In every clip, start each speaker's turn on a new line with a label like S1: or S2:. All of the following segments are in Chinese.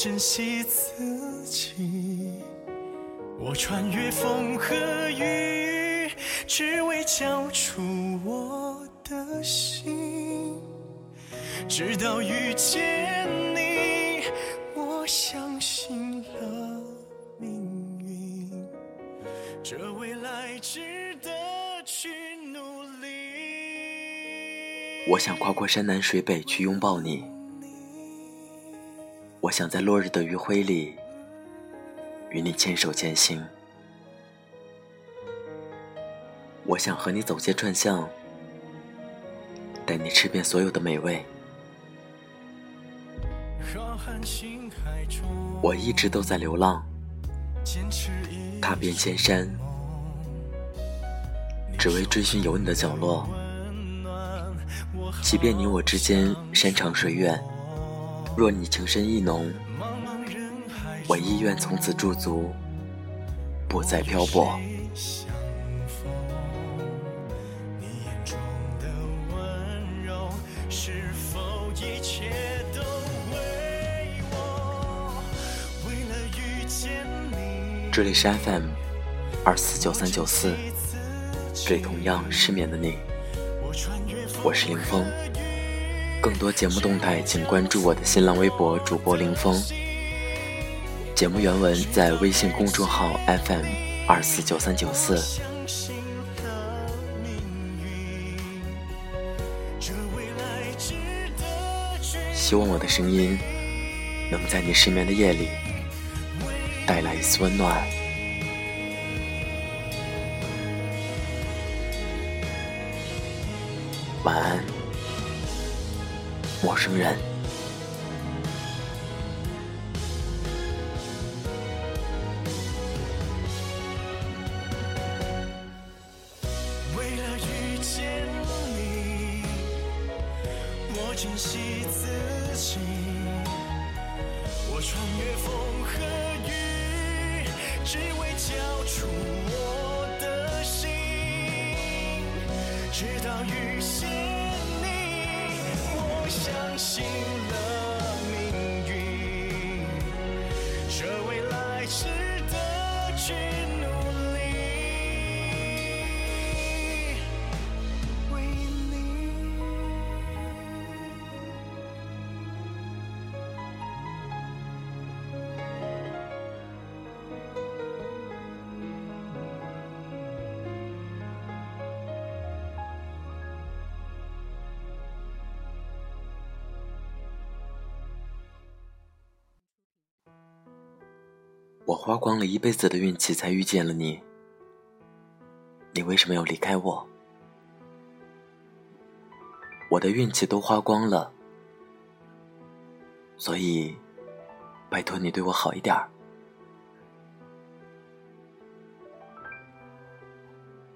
S1: 珍惜自己，我穿越风和雨，只为交出我的心。直到遇见你，我相信了命运，这未来值得去努力。
S2: 我想跨过山南水北去拥抱你，我想在落日的余晖里与你牵手前行，我想和你走街串巷，带你吃遍所有的美味。我一直都在流浪，踏遍千山，只为追寻有你的角落。即便你我之间山长水远，若你情深意浓，我意愿从此驻足，不再漂泊。这里是 FM 二四九三九四，对同样失眠的你，
S1: 我穿越风
S2: 我是林峰。更多节目动态，请关注我的新浪微博主播林峰。节目原文在微信公众号 FM 二四九三九四。希望我的声音能在你失眠的夜里带来一丝温暖。人。
S1: 为了遇见你，我珍惜自己，我穿越风和雨，只为交出我的心。直到遇见你，相信了命运，这未来
S2: 我花光了一辈子的运气才遇见了你，你为什么要离开我？我的运气都花光了，所以拜托你对我好一点儿。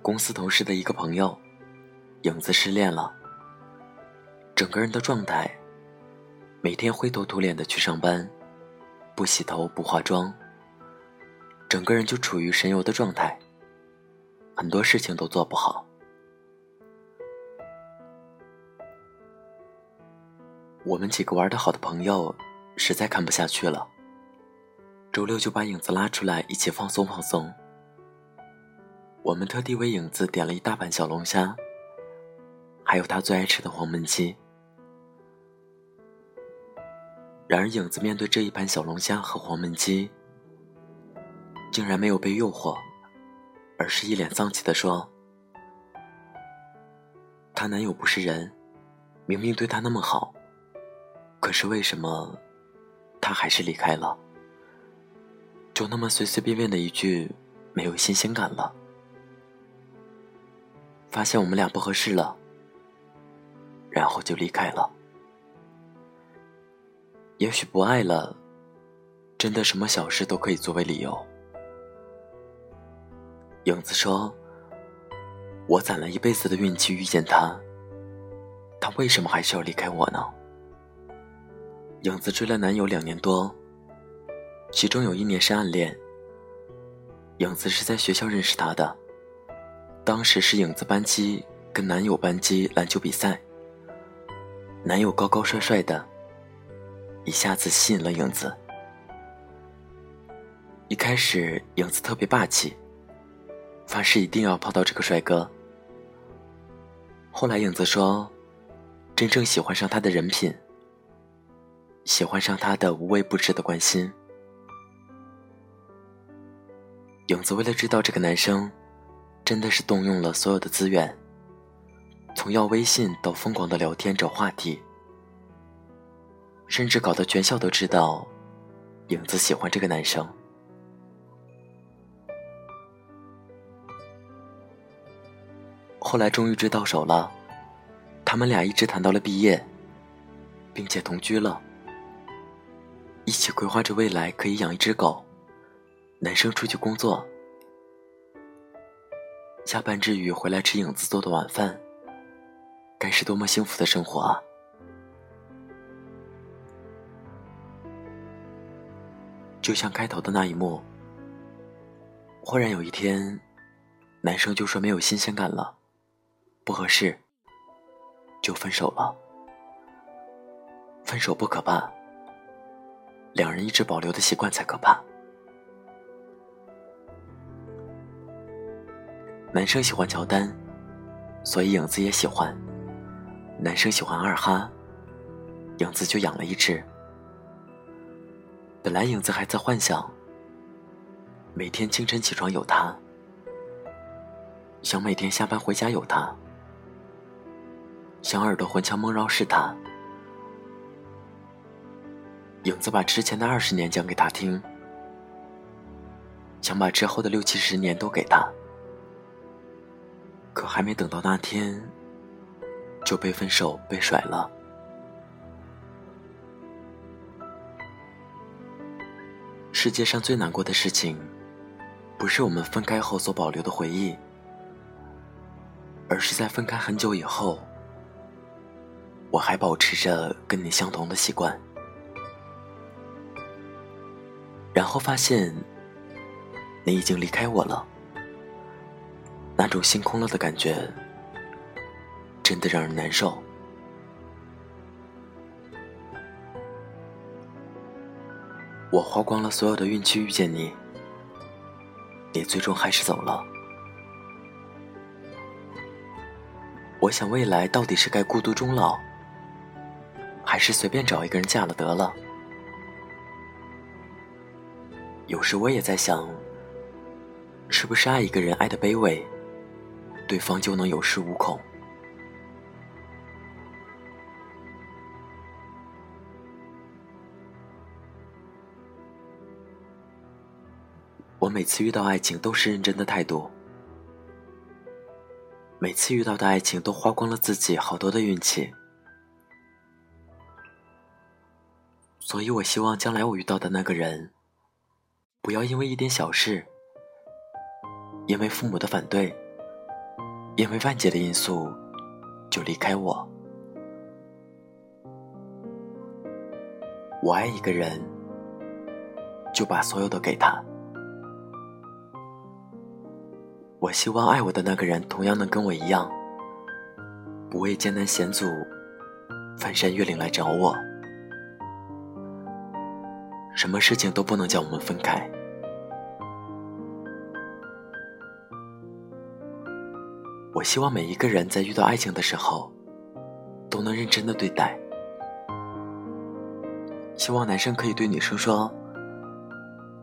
S2: 公司同事的一个朋友，影子失恋了，整个人的状态，每天灰头土脸的去上班，不洗头不化妆。整个人就处于神游的状态，很多事情都做不好。我们几个玩的好的朋友实在看不下去了，周六就把影子拉出来一起放松放松。我们特地为影子点了一大盘小龙虾，还有他最爱吃的黄焖鸡。然而，影子面对这一盘小龙虾和黄焖鸡，竟然没有被诱惑，而是一脸丧气的说：“她男友不是人，明明对她那么好，可是为什么他还是离开了？就那么随随便便的一句，没有新鲜感了。”发现我们俩不合适了，然后就离开了。也许不爱了，真的什么小事都可以作为理由。影子说：“我攒了一辈子的运气遇见他，他为什么还是要离开我呢？”影子追了男友两年多，其中有一年是暗恋。影子是在学校认识他的，当时是影子班级跟男友班级篮球比赛，男友高高帅帅的。一下子吸引了影子。一开始，影子特别霸气，发誓一定要泡到这个帅哥。后来，影子说，真正喜欢上他的人品，喜欢上他的无微不至的关心。影子为了知道这个男生，真的是动用了所有的资源，从要微信到疯狂的聊天找话题。甚至搞得全校都知道，影子喜欢这个男生。后来终于追到手了，他们俩一直谈到了毕业，并且同居了，一起规划着未来可以养一只狗。男生出去工作，下班之余回来吃影子做的晚饭，该是多么幸福的生活啊！就像开头的那一幕，忽然有一天，男生就说没有新鲜感了，不合适，就分手了。分手不可怕，两人一直保留的习惯才可怕。男生喜欢乔丹，所以影子也喜欢。男生喜欢二哈，影子就养了一只。本来影子还在幻想，每天清晨起床有他，想每天下班回家有他，想耳朵魂牵梦绕是他。影子把之前的二十年讲给他听，想把之后的六七十年都给他，可还没等到那天，就被分手被甩了。世界上最难过的事情，不是我们分开后所保留的回忆，而是在分开很久以后，我还保持着跟你相同的习惯，然后发现你已经离开我了，那种心空了的感觉，真的让人难受。我花光了所有的运气遇见你，你最终还是走了。我想未来到底是该孤独终老，还是随便找一个人嫁了得了？有时我也在想，是不是爱一个人爱的卑微，对方就能有恃无恐？我每次遇到爱情都是认真的态度，每次遇到的爱情都花光了自己好多的运气，所以我希望将来我遇到的那个人，不要因为一点小事，因为父母的反对，因为外界的因素，就离开我。我爱一个人，就把所有的给他。我希望爱我的那个人同样能跟我一样，不畏艰难险阻，翻山越岭来找我。什么事情都不能将我们分开。我希望每一个人在遇到爱情的时候，都能认真的对待。希望男生可以对女生说：“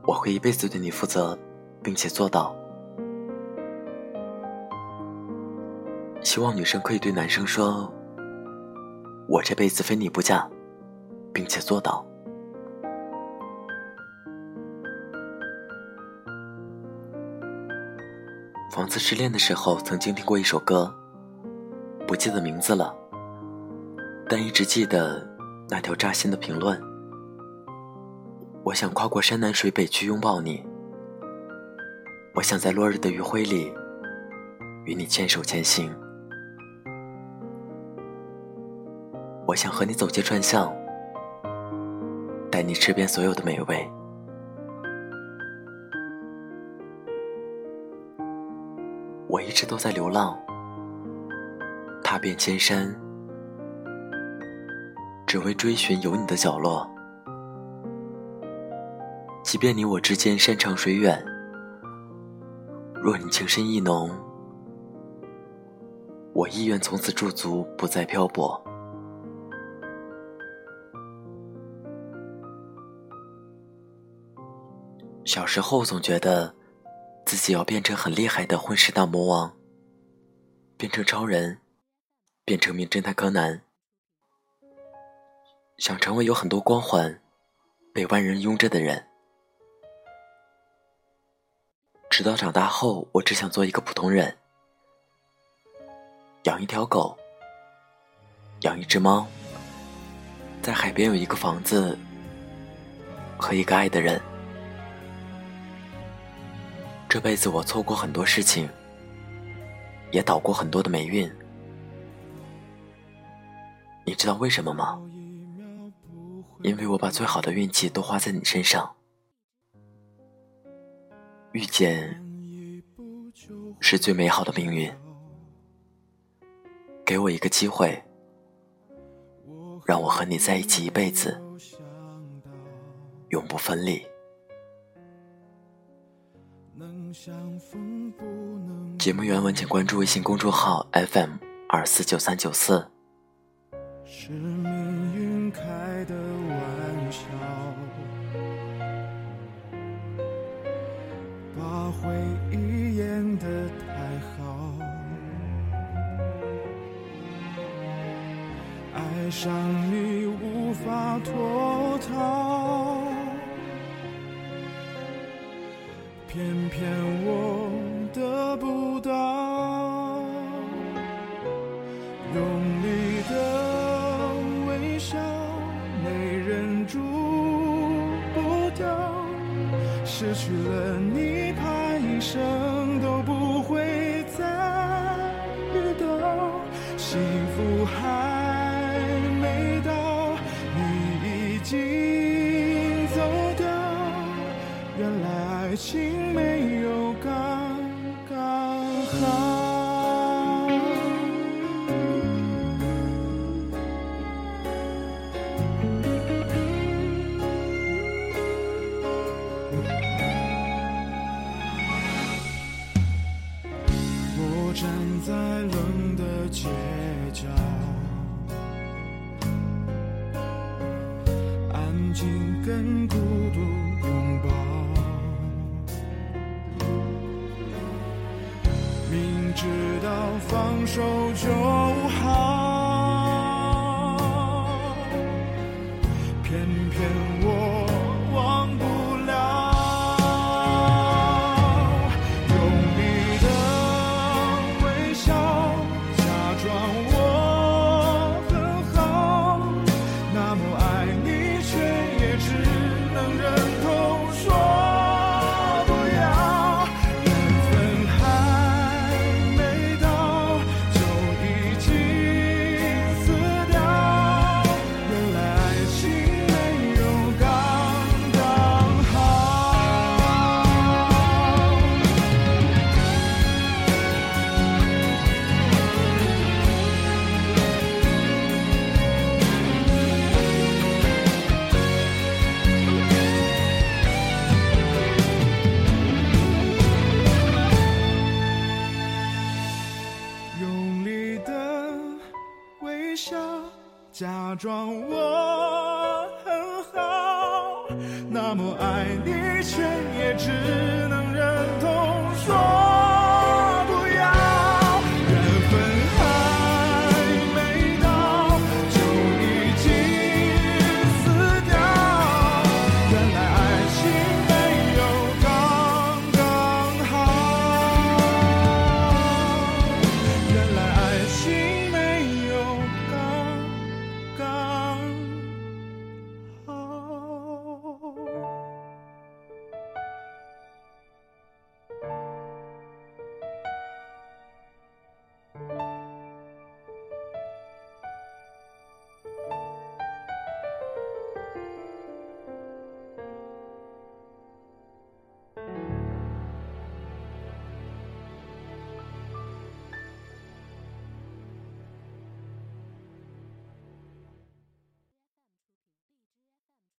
S2: 我会一辈子对你负责，并且做到。”希望女生可以对男生说：“我这辈子非你不嫁，并且做到。”房子失恋的时候，曾经听过一首歌，不记得名字了，但一直记得那条扎心的评论。我想跨过山南水北去拥抱你，我想在落日的余晖里与你牵手前行，我想和你走街串巷，带你吃遍所有的美味。一直都在流浪，踏遍千山，只为追寻有你的角落。即便你我之间山长水远，若你情深意浓，我意愿从此驻足，不再漂泊。小时候总觉得。自己要变成很厉害的混世大魔王，变成超人，变成名侦探柯南，想成为有很多光环、被万人拥着的人。直到长大后，我只想做一个普通人，养一条狗，养一只猫，在海边有一个房子和一个爱的人。这辈子我错过很多事情，也倒过很多的霉运。你知道为什么吗？因为我把最好的运气都花在你身上。遇见是最美好的命运。给我一个机会，让我和你在一起一辈子，永不分离。节目原文请关注微信公众号 FM 二四九三九四。
S1: 是命运开的玩笑，把回忆演得太好，爱上你无法脱失去了你，怕一生都不会再遇到，幸福还没到，你已经走掉，原来爱情。在冷的街角安静跟孤独拥抱明知道放手就那么爱你却也只能忍痛说。